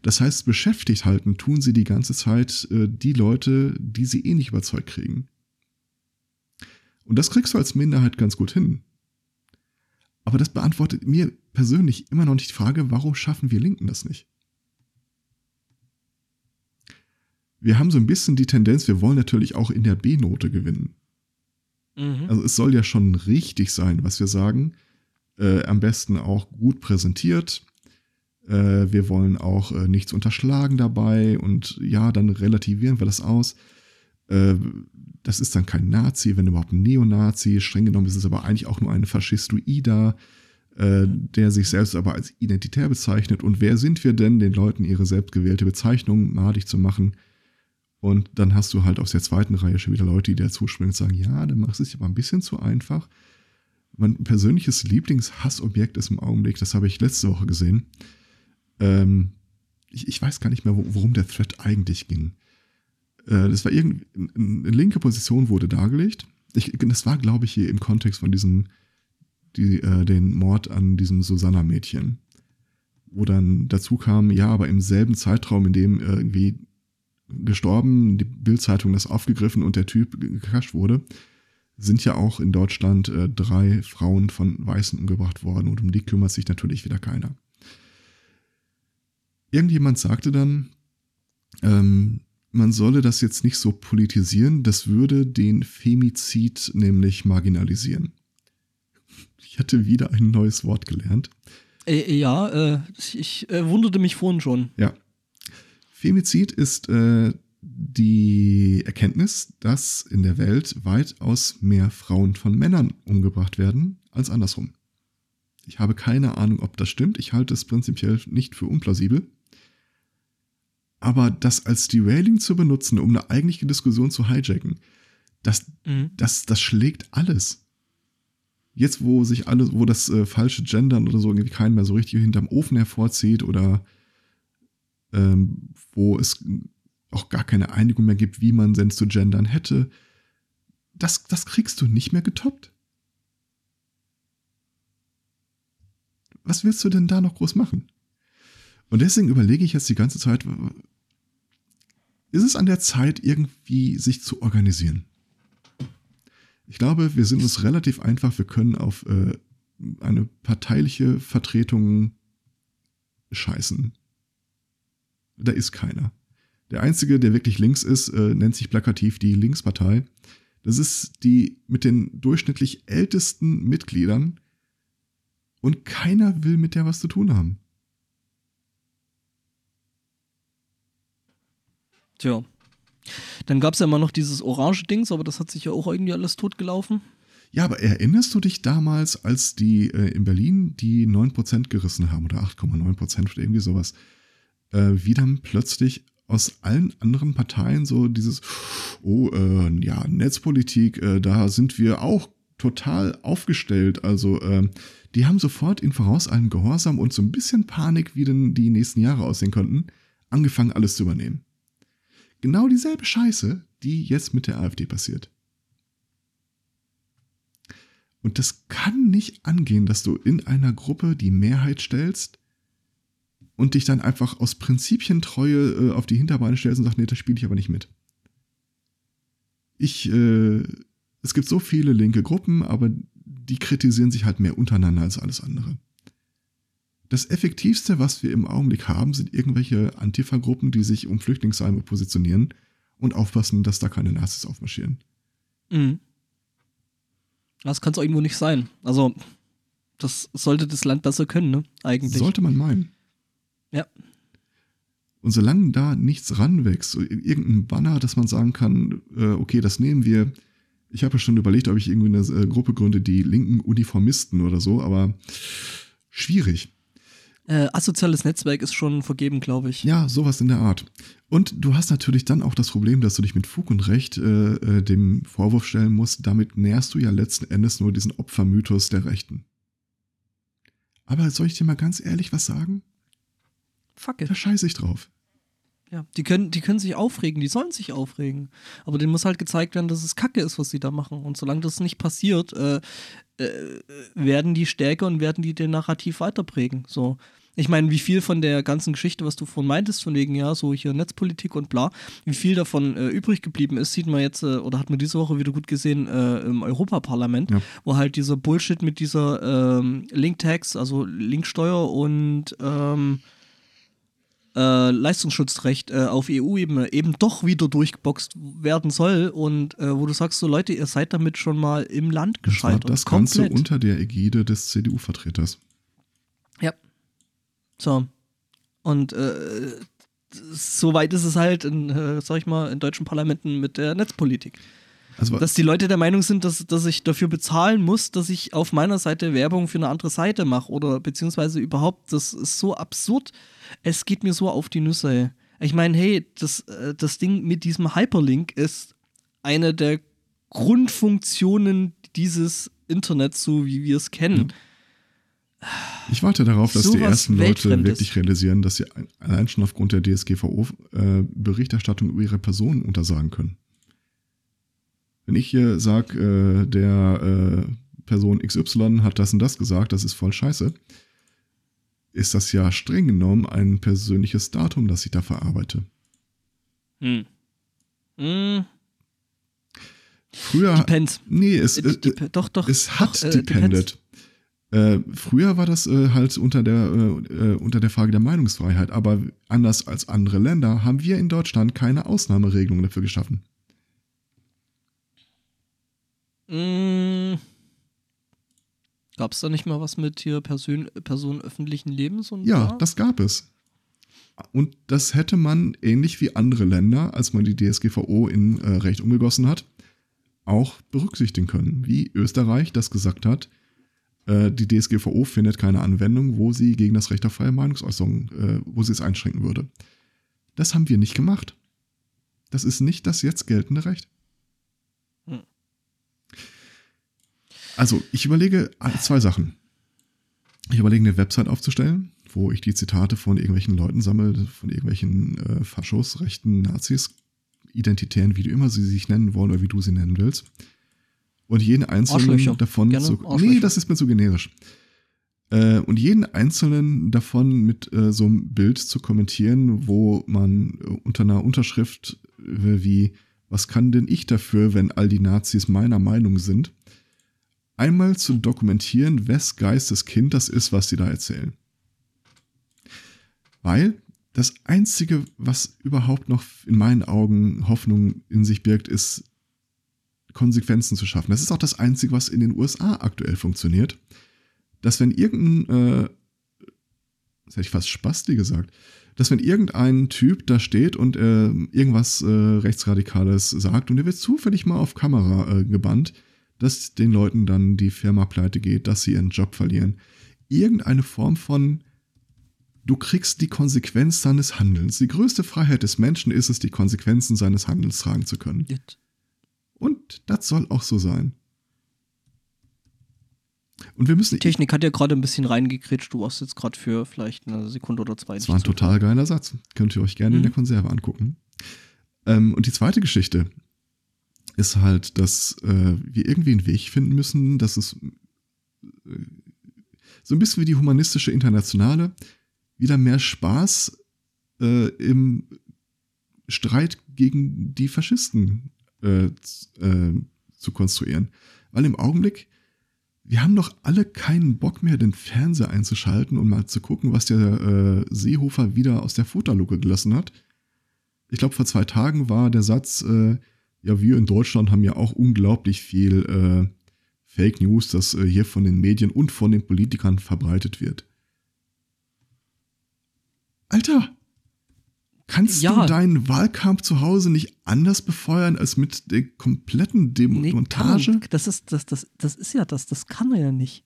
Das heißt, beschäftigt halten tun sie die ganze Zeit äh, die Leute, die sie eh nicht überzeugt kriegen. Und das kriegst du als Minderheit ganz gut hin. Aber das beantwortet mir persönlich immer noch nicht die Frage, warum schaffen wir Linken das nicht? Wir haben so ein bisschen die Tendenz, wir wollen natürlich auch in der B-Note gewinnen. Mhm. Also es soll ja schon richtig sein, was wir sagen. Äh, am besten auch gut präsentiert, äh, wir wollen auch äh, nichts unterschlagen dabei und ja, dann relativieren wir das aus. Das ist dann kein Nazi, wenn überhaupt ein Neonazi. Streng genommen ist es aber eigentlich auch nur ein Faschistoider, äh, der sich selbst aber als identitär bezeichnet. Und wer sind wir denn, den Leuten ihre selbstgewählte Bezeichnung madig zu machen? Und dann hast du halt aus der zweiten Reihe schon wieder Leute, die da zuspringen und sagen, ja, dann machst du es aber ein bisschen zu einfach. Mein persönliches Lieblingshassobjekt ist im Augenblick, das habe ich letzte Woche gesehen, ähm, ich, ich, weiß gar nicht mehr, worum der Thread eigentlich ging. Äh, das war irgendeine linke Position wurde dargelegt. Ich, das war, glaube ich, hier im Kontext von diesem, die, äh, den Mord an diesem Susanna-Mädchen. Wo dann dazu kam, ja, aber im selben Zeitraum, in dem irgendwie gestorben, die Bildzeitung das aufgegriffen und der Typ gekascht wurde, sind ja auch in Deutschland äh, drei Frauen von Weißen umgebracht worden und um die kümmert sich natürlich wieder keiner irgendjemand sagte dann, ähm, man solle das jetzt nicht so politisieren, das würde den Femizid nämlich marginalisieren. Ich hatte wieder ein neues Wort gelernt. Äh, ja, äh, ich äh, wunderte mich vorhin schon. Ja. Femizid ist äh, die Erkenntnis, dass in der Welt weitaus mehr Frauen von Männern umgebracht werden als andersrum. Ich habe keine Ahnung, ob das stimmt. Ich halte es prinzipiell nicht für unplausibel. Aber das als Derailing zu benutzen, um eine eigentliche Diskussion zu hijacken, das, mhm. das, das schlägt alles. Jetzt, wo sich alles, wo das äh, falsche Gendern oder so irgendwie keinen mehr so richtig hinterm Ofen hervorzieht oder ähm, wo es auch gar keine Einigung mehr gibt, wie man denn zu gendern hätte, das, das kriegst du nicht mehr getoppt. Was willst du denn da noch groß machen? Und deswegen überlege ich jetzt die ganze Zeit, ist es an der Zeit, irgendwie sich zu organisieren. Ich glaube, wir sind uns relativ einfach, wir können auf äh, eine parteiliche Vertretung scheißen. Da ist keiner. Der einzige, der wirklich links ist, äh, nennt sich plakativ die Linkspartei. Das ist die mit den durchschnittlich ältesten Mitgliedern und keiner will mit der was zu tun haben. Tja. Dann gab es ja immer noch dieses orange Dings, aber das hat sich ja auch irgendwie alles totgelaufen. Ja, aber erinnerst du dich damals, als die äh, in Berlin die 9% gerissen haben oder 8,9% oder irgendwie sowas, äh, wie dann plötzlich aus allen anderen Parteien so dieses, oh, äh, ja, Netzpolitik, äh, da sind wir auch total aufgestellt. Also, äh, die haben sofort in voraus allem Gehorsam und so ein bisschen Panik, wie denn die nächsten Jahre aussehen könnten, angefangen, alles zu übernehmen. Genau dieselbe Scheiße, die jetzt mit der AfD passiert. Und das kann nicht angehen, dass du in einer Gruppe die Mehrheit stellst und dich dann einfach aus Prinzipientreue äh, auf die Hinterbeine stellst und sagst, nee, das spiele ich aber nicht mit. Ich, äh, es gibt so viele linke Gruppen, aber die kritisieren sich halt mehr untereinander als alles andere. Das Effektivste, was wir im Augenblick haben, sind irgendwelche Antifa-Gruppen, die sich um Flüchtlingsheime positionieren und aufpassen, dass da keine Nazis aufmarschieren. Mhm. Das kann es auch irgendwo nicht sein. Also, das sollte das Land besser können, ne? Eigentlich. Sollte man meinen. Ja. Und solange da nichts ranwächst, so irgendein Banner, dass man sagen kann, äh, okay, das nehmen wir. Ich habe ja schon überlegt, ob ich irgendwie eine äh, Gruppe gründe, die linken Uniformisten oder so, aber schwierig. Äh, asoziales Netzwerk ist schon vergeben, glaube ich. Ja, sowas in der Art. Und du hast natürlich dann auch das Problem, dass du dich mit Fug und Recht äh, äh, dem Vorwurf stellen musst, damit nährst du ja letzten Endes nur diesen Opfermythos der Rechten. Aber soll ich dir mal ganz ehrlich was sagen? Fuck it. Da scheiße ich drauf. Ja, die können, die können sich aufregen, die sollen sich aufregen. Aber denen muss halt gezeigt werden, dass es Kacke ist, was sie da machen. Und solange das nicht passiert, äh, äh, werden die stärker und werden die den Narrativ weiterprägen. So. Ich meine, wie viel von der ganzen Geschichte, was du vorhin meintest, von wegen, ja, so hier Netzpolitik und bla, wie viel davon äh, übrig geblieben ist, sieht man jetzt, äh, oder hat man diese Woche wieder gut gesehen äh, im Europaparlament, ja. wo halt dieser Bullshit mit dieser ähm, Link-Tax, also Linksteuer und ähm, äh, Leistungsschutzrecht äh, auf EU-Ebene eben doch wieder durchgeboxt werden soll und äh, wo du sagst, so Leute, ihr seid damit schon mal im Land gescheitert. Das, Ganze unter der Ägide des CDU-Vertreters. Ja. So. Und äh, so weit ist es halt in, äh, sag ich mal, in deutschen Parlamenten mit der Netzpolitik. Also, dass die Leute der Meinung sind, dass, dass ich dafür bezahlen muss, dass ich auf meiner Seite Werbung für eine andere Seite mache oder beziehungsweise überhaupt, das ist so absurd. Es geht mir so auf die Nüsse. Ich meine, hey, das, äh, das Ding mit diesem Hyperlink ist eine der Grundfunktionen dieses Internets, so wie wir es kennen. Ich warte darauf, dass so die ersten Leute wirklich realisieren, dass sie allein schon aufgrund der DSGVO äh, Berichterstattung über ihre Personen untersagen können. Wenn ich hier sage, äh, der äh, Person XY hat das und das gesagt, das ist voll scheiße, ist das ja streng genommen ein persönliches Datum, das ich da verarbeite. Hm. Hm. Früher. Depends. Nee, es, äh, Dep doch, doch. Es hat doch, äh, depended. Äh, früher war das äh, halt unter der, äh, äh, unter der Frage der Meinungsfreiheit, aber anders als andere Länder haben wir in Deutschland keine Ausnahmeregelung dafür geschaffen. Mm. Gab es da nicht mal was mit hier Person, Personen öffentlichen Lebens und Ja, da? das gab es. Und das hätte man, ähnlich wie andere Länder, als man die DSGVO in äh, Recht umgegossen hat, auch berücksichtigen können. Wie Österreich das gesagt hat, äh, die DSGVO findet keine Anwendung, wo sie gegen das Recht auf freie Meinungsäußerung, äh, wo sie es einschränken würde. Das haben wir nicht gemacht. Das ist nicht das jetzt geltende Recht. Also, ich überlege zwei Sachen. Ich überlege, eine Website aufzustellen, wo ich die Zitate von irgendwelchen Leuten sammle, von irgendwelchen äh, Faschos, rechten Nazis, Identitären, wie du immer sie sich nennen wollen oder wie du sie nennen willst. Und jeden einzelnen davon zu. Nee, das ist mir zu generisch. Äh, und jeden einzelnen davon mit äh, so einem Bild zu kommentieren, wo man äh, unter einer Unterschrift äh, wie, was kann denn ich dafür, wenn all die Nazis meiner Meinung sind? Einmal zu dokumentieren, wes Geistes Kind das ist, was sie da erzählen. Weil das Einzige, was überhaupt noch in meinen Augen Hoffnung in sich birgt, ist Konsequenzen zu schaffen. Das ist auch das Einzige, was in den USA aktuell funktioniert. Dass wenn irgendein, äh, das hätte ich fast Spasti gesagt, dass wenn irgendein Typ da steht und äh, irgendwas äh, Rechtsradikales sagt und der wird zufällig mal auf Kamera äh, gebannt, dass den Leuten dann die Firma pleite geht, dass sie ihren Job verlieren. Irgendeine Form von, du kriegst die Konsequenz seines Handelns. Die größte Freiheit des Menschen ist es, die Konsequenzen seines Handelns tragen zu können. Und das soll auch so sein. Und wir müssen. Die Technik hat ja gerade ein bisschen reingekretscht. Du warst jetzt gerade für vielleicht eine Sekunde oder zwei. Das war ein total geiler Satz. Könnt ihr euch gerne mhm. in der Konserve angucken. Ähm, und die zweite Geschichte, ist halt, dass äh, wir irgendwie einen Weg finden müssen, dass es äh, so ein bisschen wie die humanistische Internationale wieder mehr Spaß äh, im Streit gegen die Faschisten äh, äh, zu konstruieren. Weil im Augenblick wir haben doch alle keinen Bock mehr, den Fernseher einzuschalten und mal zu gucken, was der äh, Seehofer wieder aus der Futterluke gelassen hat. Ich glaube, vor zwei Tagen war der Satz, ja, wir in Deutschland haben ja auch unglaublich viel äh, Fake News, das äh, hier von den Medien und von den Politikern verbreitet wird. Alter, kannst ja. du deinen Wahlkampf zu Hause nicht anders befeuern als mit der kompletten Demontage? Nee, das ist das, das, das ist ja das, das kann er ja nicht.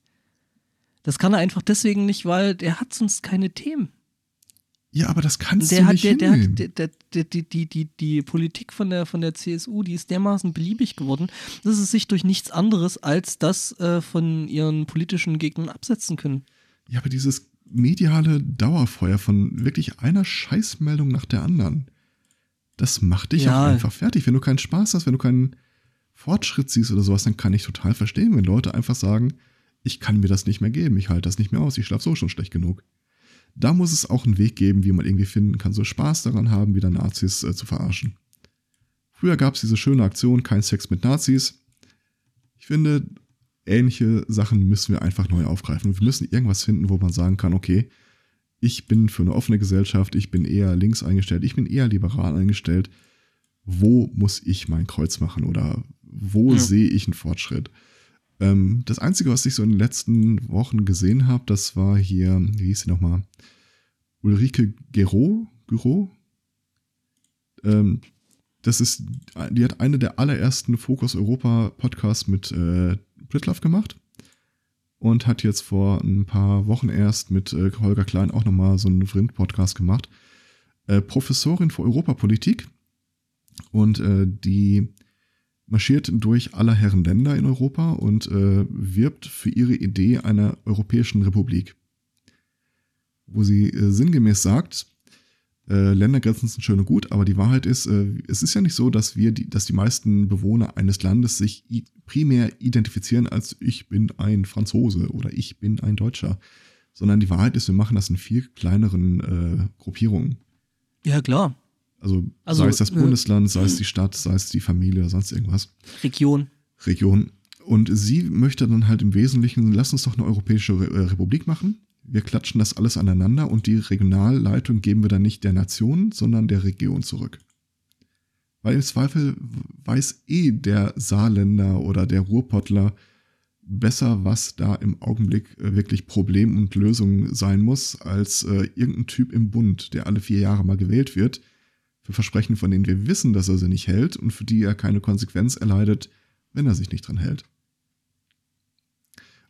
Das kann er einfach deswegen nicht, weil der hat sonst keine Themen. Ja, aber das kannst der du hat, nicht der, der hat, der, der, der, die, die, die, die Politik von der, von der CSU, die ist dermaßen beliebig geworden, dass sie sich durch nichts anderes als das äh, von ihren politischen Gegnern absetzen können. Ja, aber dieses mediale Dauerfeuer von wirklich einer Scheißmeldung nach der anderen, das macht dich ja. auch einfach fertig. Wenn du keinen Spaß hast, wenn du keinen Fortschritt siehst oder sowas, dann kann ich total verstehen, wenn Leute einfach sagen, ich kann mir das nicht mehr geben, ich halte das nicht mehr aus, ich schlafe so schon schlecht genug da muss es auch einen Weg geben, wie man irgendwie finden kann, so Spaß daran haben, wieder Nazis äh, zu verarschen. Früher gab es diese schöne Aktion, kein Sex mit Nazis. Ich finde, ähnliche Sachen müssen wir einfach neu aufgreifen. Wir müssen irgendwas finden, wo man sagen kann, okay, ich bin für eine offene Gesellschaft, ich bin eher links eingestellt, ich bin eher liberal eingestellt. Wo muss ich mein Kreuz machen oder wo ja. sehe ich einen Fortschritt? Ähm, das Einzige, was ich so in den letzten Wochen gesehen habe, das war hier, wie hieß sie nochmal? Ulrike Gero, Gero. Ähm, das ist, die hat eine der allerersten Focus Europa Podcasts mit äh, Britlove gemacht und hat jetzt vor ein paar Wochen erst mit äh, Holger Klein auch nochmal so einen Vrind-Podcast gemacht. Äh, Professorin für Europapolitik und äh, die marschiert durch aller Herren Länder in Europa und äh, wirbt für ihre Idee einer europäischen Republik. Wo sie äh, sinngemäß sagt, äh, Ländergrenzen sind schön und gut, aber die Wahrheit ist, äh, es ist ja nicht so, dass wir, die, dass die meisten Bewohner eines Landes sich primär identifizieren als ich bin ein Franzose oder ich bin ein Deutscher, sondern die Wahrheit ist, wir machen das in viel kleineren äh, Gruppierungen. Ja, klar. Also, also sei es das äh, Bundesland, sei es die Stadt, sei es die Familie, sonst irgendwas. Region. Region. Und sie möchte dann halt im Wesentlichen, lass uns doch eine europäische äh, Republik machen. Wir klatschen das alles aneinander und die Regionalleitung geben wir dann nicht der Nation, sondern der Region zurück. Weil im Zweifel weiß eh der Saarländer oder der Ruhrpottler besser, was da im Augenblick äh, wirklich Problem und Lösung sein muss, als äh, irgendein Typ im Bund, der alle vier Jahre mal gewählt wird, für Versprechen, von denen wir wissen, dass er sie nicht hält und für die er keine Konsequenz erleidet, wenn er sich nicht dran hält.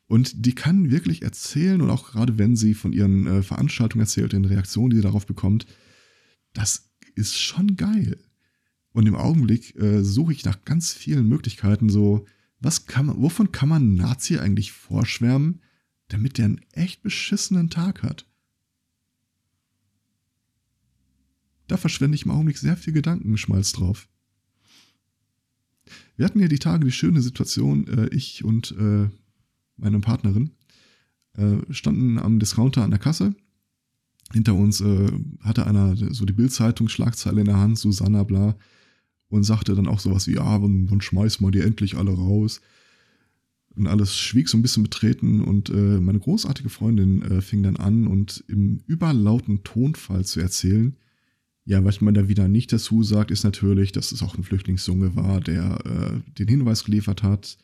Und die kann wirklich erzählen und auch gerade wenn sie von ihren äh, Veranstaltungen erzählt, den Reaktionen, die sie darauf bekommt, das ist schon geil. Und im Augenblick äh, suche ich nach ganz vielen Möglichkeiten, so, was kann man, wovon kann man Nazi eigentlich vorschwärmen, damit der einen echt beschissenen Tag hat? Da verschwende ich im Augenblick sehr viel Gedankenschmalz drauf. Wir hatten ja die Tage die schöne Situation, äh, ich und äh, meine Partnerin äh, standen am Discounter an der Kasse. Hinter uns äh, hatte einer so die Bildzeitung Schlagzeile in der Hand, Susanna bla, und sagte dann auch sowas wie, ja, wann, wann schmeißen wir die endlich alle raus? Und alles schwieg so ein bisschen betreten und äh, meine großartige Freundin äh, fing dann an und im überlauten Tonfall zu erzählen, ja, was man da wieder nicht dazu sagt, ist natürlich, dass es auch ein Flüchtlingsjunge war, der äh, den Hinweis geliefert hat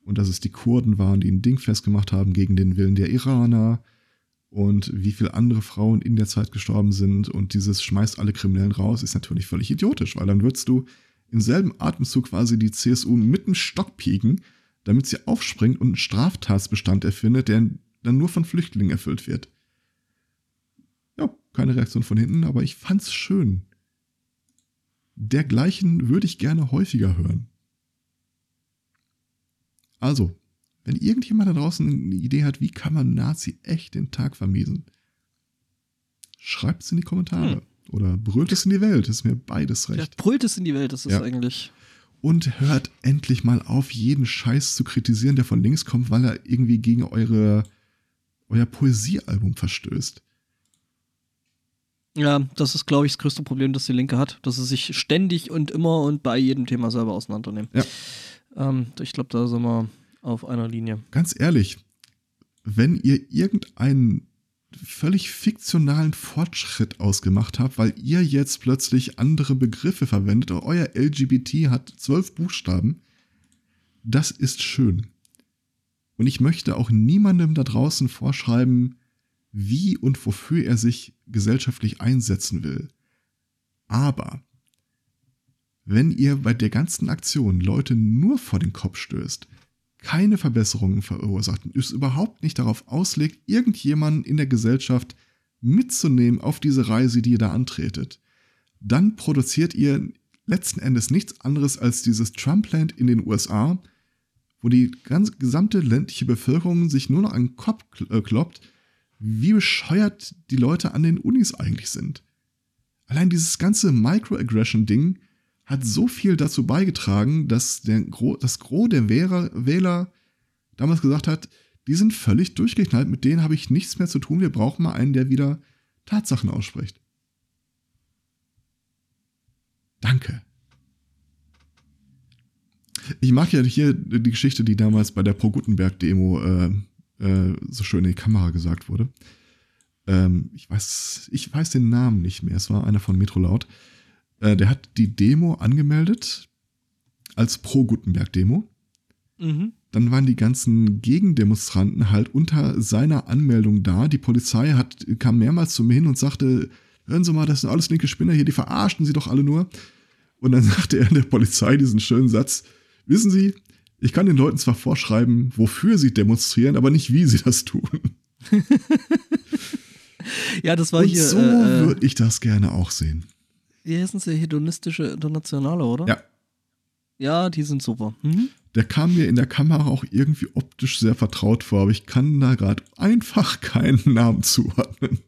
und dass es die Kurden waren, die ein Ding festgemacht haben gegen den Willen der Iraner und wie viele andere Frauen in der Zeit gestorben sind und dieses schmeißt alle Kriminellen raus, ist natürlich völlig idiotisch, weil dann würdest du im selben Atemzug quasi die CSU mit dem Stock pieken, damit sie aufspringt und einen Straftatsbestand erfindet, der dann nur von Flüchtlingen erfüllt wird keine Reaktion von hinten, aber ich fand's schön. Dergleichen würde ich gerne häufiger hören. Also, wenn irgendjemand da draußen eine Idee hat, wie kann man Nazi echt den Tag vermiesen, schreibt es in die Kommentare. Hm. Oder brüllt es in die Welt, ist mir beides recht. Ja, brüllt es in die Welt, das ist ja. eigentlich. Und hört endlich mal auf, jeden Scheiß zu kritisieren, der von links kommt, weil er irgendwie gegen eure, euer Poesiealbum verstößt. Ja, das ist, glaube ich, das größte Problem, das die Linke hat, dass sie sich ständig und immer und bei jedem Thema selber auseinandernehmen. Ja. Ähm, ich glaube, da sind wir auf einer Linie. Ganz ehrlich, wenn ihr irgendeinen völlig fiktionalen Fortschritt ausgemacht habt, weil ihr jetzt plötzlich andere Begriffe verwendet, euer LGBT hat zwölf Buchstaben, das ist schön. Und ich möchte auch niemandem da draußen vorschreiben, wie und wofür er sich gesellschaftlich einsetzen will. Aber wenn ihr bei der ganzen Aktion Leute nur vor den Kopf stößt, keine Verbesserungen verursacht und es überhaupt nicht darauf auslegt, irgendjemanden in der Gesellschaft mitzunehmen auf diese Reise, die ihr da antretet, dann produziert ihr letzten Endes nichts anderes als dieses Trumpland in den USA, wo die ganze gesamte ländliche Bevölkerung sich nur noch an den Kopf äh, kloppt, wie bescheuert die Leute an den Unis eigentlich sind. Allein dieses ganze Microaggression-Ding hat so viel dazu beigetragen, dass der Gro das Gros der Wähler, Wähler damals gesagt hat, die sind völlig durchgeknallt, mit denen habe ich nichts mehr zu tun, wir brauchen mal einen, der wieder Tatsachen ausspricht. Danke. Ich mag ja hier die Geschichte, die damals bei der Pro-Gutenberg-Demo äh, äh, so schön in die Kamera gesagt wurde. Ähm, ich, weiß, ich weiß den Namen nicht mehr. Es war einer von Metrolaut. Äh, der hat die Demo angemeldet als Pro-Gutenberg-Demo. Mhm. Dann waren die ganzen Gegendemonstranten halt unter seiner Anmeldung da. Die Polizei hat, kam mehrmals zu mir hin und sagte, hören Sie mal, das sind alles linke Spinner hier, die verarschen Sie doch alle nur. Und dann sagte er der Polizei diesen schönen Satz, Wissen Sie, ich kann den Leuten zwar vorschreiben, wofür sie demonstrieren, aber nicht, wie sie das tun. ja, das war Und hier. So äh, äh würde ich das gerne auch sehen. Wie heißen sie? Hedonistische Internationale, oder? Ja. Ja, die sind super. Mhm. Der kam mir in der Kamera auch irgendwie optisch sehr vertraut vor, aber ich kann da gerade einfach keinen Namen zuordnen.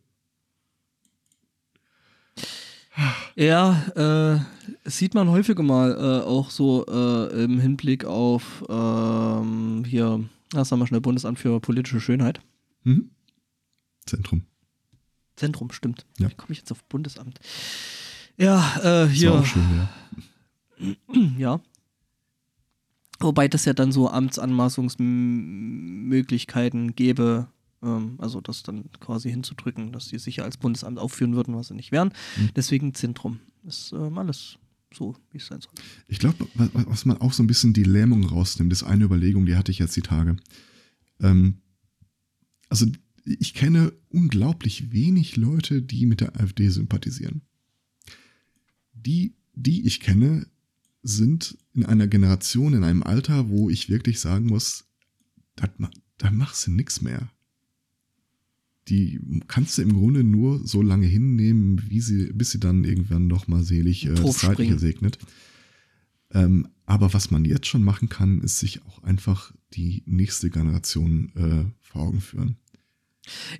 Ja, äh, sieht man häufiger mal äh, auch so äh, im Hinblick auf ähm, hier, das haben wir schnell Bundesamt für politische Schönheit. Mhm. Zentrum. Zentrum, stimmt. Ja. Wie komme ich jetzt auf Bundesamt? Ja, äh, hier. Das war auch schön, ja. ja. Wobei das ja dann so Amtsanmaßungsmöglichkeiten gäbe, ähm, also das dann quasi hinzudrücken, dass die sich ja als Bundesamt aufführen würden, was sie nicht wären. Mhm. Deswegen Zentrum. Ist ähm, alles so, wie es sein soll. Ich glaube, was man auch so ein bisschen die Lähmung rausnimmt, ist eine Überlegung, die hatte ich jetzt die Tage. Ähm, also ich kenne unglaublich wenig Leute, die mit der AfD sympathisieren. Die, die ich kenne, sind in einer Generation, in einem Alter, wo ich wirklich sagen muss, da machst du nichts mehr die kannst du im Grunde nur so lange hinnehmen, wie sie, bis sie dann irgendwann noch mal selig äh, das Zeitliche segnet. Ähm, aber was man jetzt schon machen kann, ist sich auch einfach die nächste Generation äh, vor Augen führen.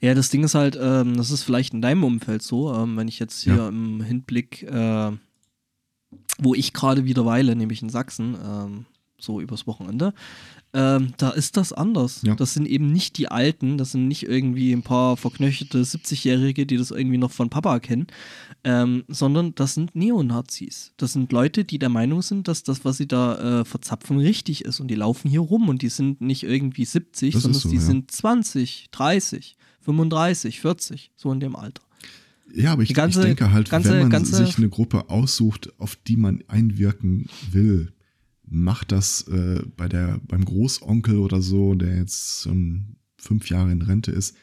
Ja, das Ding ist halt, ähm, das ist vielleicht in deinem Umfeld so, ähm, wenn ich jetzt hier ja. im Hinblick, äh, wo ich gerade wieder weile, nämlich in Sachsen, ähm, so übers Wochenende, ähm, da ist das anders. Ja. Das sind eben nicht die Alten, das sind nicht irgendwie ein paar verknöchelte 70-Jährige, die das irgendwie noch von Papa kennen, ähm, sondern das sind Neonazis. Das sind Leute, die der Meinung sind, dass das, was sie da äh, verzapfen, richtig ist. Und die laufen hier rum und die sind nicht irgendwie 70, das sondern so, die ja. sind 20, 30, 35, 40, so in dem Alter. Ja, aber ich, ganze, ich denke halt, ganze, wenn man sich eine Gruppe aussucht, auf die man einwirken will, macht das äh, bei der, beim Großonkel oder so, der jetzt ähm, fünf Jahre in Rente ist,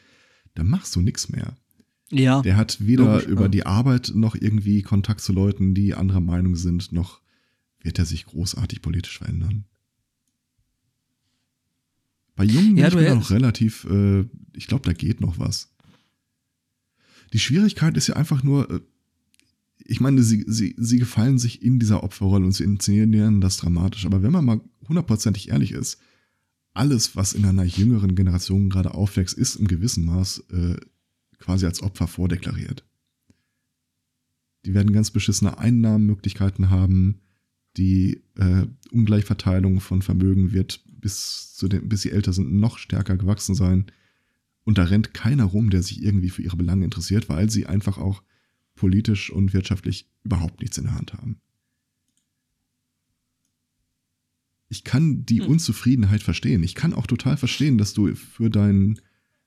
da machst du nichts mehr. Ja. Der hat weder logisch, über ja. die Arbeit noch irgendwie Kontakt zu Leuten, die anderer Meinung sind, noch wird er sich großartig politisch verändern. Bei Jungen ja, bin ich noch relativ, äh, ich glaube, da geht noch was. Die Schwierigkeit ist ja einfach nur, äh, ich meine, sie, sie, sie gefallen sich in dieser Opferrolle und sie inszenieren das dramatisch. Aber wenn man mal hundertprozentig ehrlich ist, alles, was in einer jüngeren Generation gerade aufwächst, ist im gewissen Maß äh, quasi als Opfer vordeklariert. Die werden ganz beschissene Einnahmenmöglichkeiten haben. Die äh, Ungleichverteilung von Vermögen wird bis, zu den, bis sie älter sind noch stärker gewachsen sein. Und da rennt keiner rum, der sich irgendwie für ihre Belange interessiert, weil sie einfach auch politisch und wirtschaftlich überhaupt nichts in der Hand haben. Ich kann die hm. Unzufriedenheit verstehen. Ich kann auch total verstehen, dass du für dein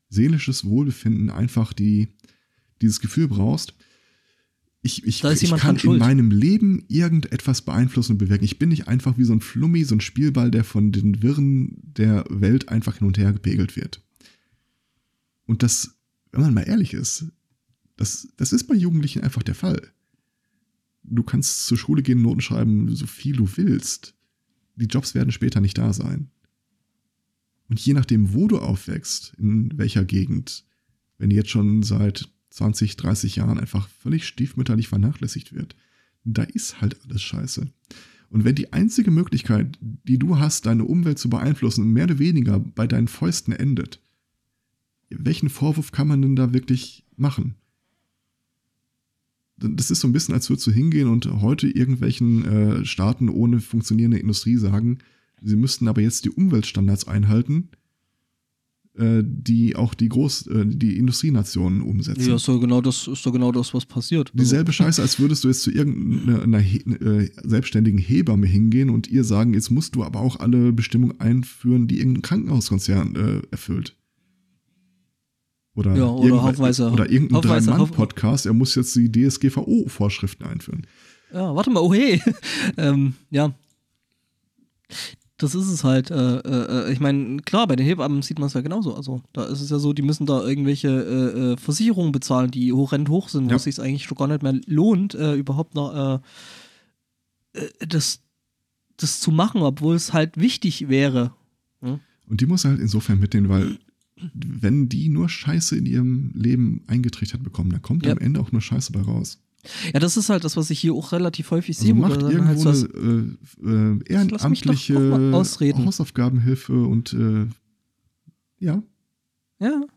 seelisches Wohlbefinden einfach die, dieses Gefühl brauchst. Ich, ich, ich kann in meinem Leben irgendetwas beeinflussen und bewirken. Ich bin nicht einfach wie so ein Flummi, so ein Spielball, der von den Wirren der Welt einfach hin und her gepegelt wird. Und das, wenn man mal ehrlich ist, das, das ist bei Jugendlichen einfach der Fall. Du kannst zur Schule gehen, Noten schreiben, so viel du willst. Die Jobs werden später nicht da sein. Und je nachdem, wo du aufwächst, in welcher Gegend, wenn jetzt schon seit 20, 30 Jahren einfach völlig stiefmütterlich vernachlässigt wird, da ist halt alles scheiße. Und wenn die einzige Möglichkeit, die du hast, deine Umwelt zu beeinflussen, mehr oder weniger bei deinen Fäusten endet, welchen Vorwurf kann man denn da wirklich machen? Das ist so ein bisschen, als würdest du hingehen und heute irgendwelchen äh, Staaten ohne funktionierende Industrie sagen, sie müssten aber jetzt die Umweltstandards einhalten, äh, die auch die Groß, äh, die Industrienationen umsetzen. Ja, ist doch genau das, ist doch genau das, was passiert. Dieselbe. Scheiße, als würdest du jetzt zu irgendeiner äh, selbstständigen Hebamme hingehen und ihr sagen, jetzt musst du aber auch alle Bestimmungen einführen, die irgendein Krankenhauskonzern äh, erfüllt. Oder, ja, oder, Haufweise, oder irgendein Drei-Mann-Podcast, er muss jetzt die DSGVO-Vorschriften einführen. Ja, warte mal, oh hey. ähm, ja. Das ist es halt. Äh, äh, ich meine, klar, bei den Hebammen sieht man es ja genauso. Also, da ist es ja so, die müssen da irgendwelche äh, äh Versicherungen bezahlen, die horrend hoch sind, ja. was sich eigentlich schon gar nicht mehr lohnt, äh, überhaupt noch äh, das, das zu machen, obwohl es halt wichtig wäre. Hm? Und die muss halt insofern mitnehmen, weil wenn die nur Scheiße in ihrem Leben eingetrichtert bekommen, dann kommt ja. am Ende auch nur Scheiße bei raus. Ja, das ist halt das, was ich hier auch relativ häufig also sehe. Macht irgendwo halt so eine äh, äh, ehrenamtliche Hausaufgabenhilfe und äh, ja. Ja.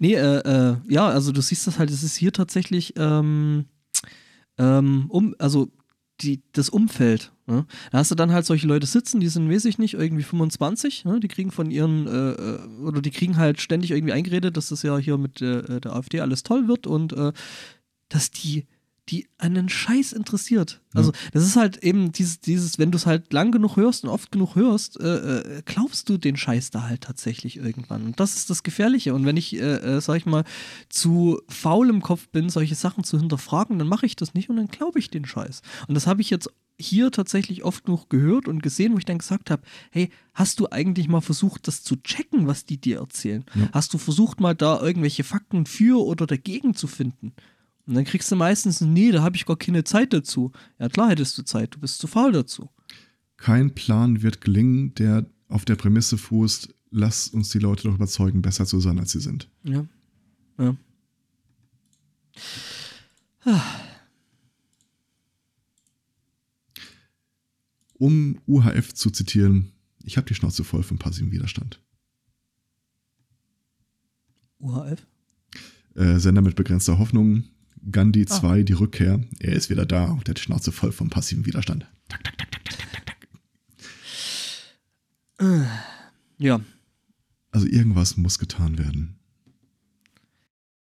Nee, äh, äh, ja, also du siehst das halt, es ist hier tatsächlich ähm, ähm, um, also die, das Umfeld. Ne? Da hast du dann halt solche Leute sitzen, die sind, weiß ich nicht, irgendwie 25, ne? die kriegen von ihren, äh, äh, oder die kriegen halt ständig irgendwie eingeredet, dass das ja hier mit äh, der AfD alles toll wird und äh, dass die die einen Scheiß interessiert. Also das ist halt eben dieses, dieses wenn du es halt lang genug hörst und oft genug hörst, äh, äh, glaubst du den Scheiß da halt tatsächlich irgendwann. Und das ist das Gefährliche. Und wenn ich, äh, äh, sag ich mal, zu faul im Kopf bin, solche Sachen zu hinterfragen, dann mache ich das nicht und dann glaube ich den Scheiß. Und das habe ich jetzt hier tatsächlich oft noch gehört und gesehen, wo ich dann gesagt habe, hey, hast du eigentlich mal versucht, das zu checken, was die dir erzählen? Ja. Hast du versucht, mal da irgendwelche Fakten für oder dagegen zu finden? Und dann kriegst du meistens, nee, da habe ich gar keine Zeit dazu. Ja, klar hättest du Zeit, du bist zu faul dazu. Kein Plan wird gelingen, der auf der Prämisse fußt, lass uns die Leute doch überzeugen, besser zu sein, als sie sind. Ja. Ja. Ah. Um UHF zu zitieren, ich habe die Schnauze voll vom passiven Widerstand. UHF? Äh, Sender mit begrenzter Hoffnung, Gandhi 2, ah. die Rückkehr. Er ist wieder da und der hat die Schnauze voll vom passiven Widerstand. Tak, tak, tak, tak, tak, tak, tak. Ja. Also irgendwas muss getan werden.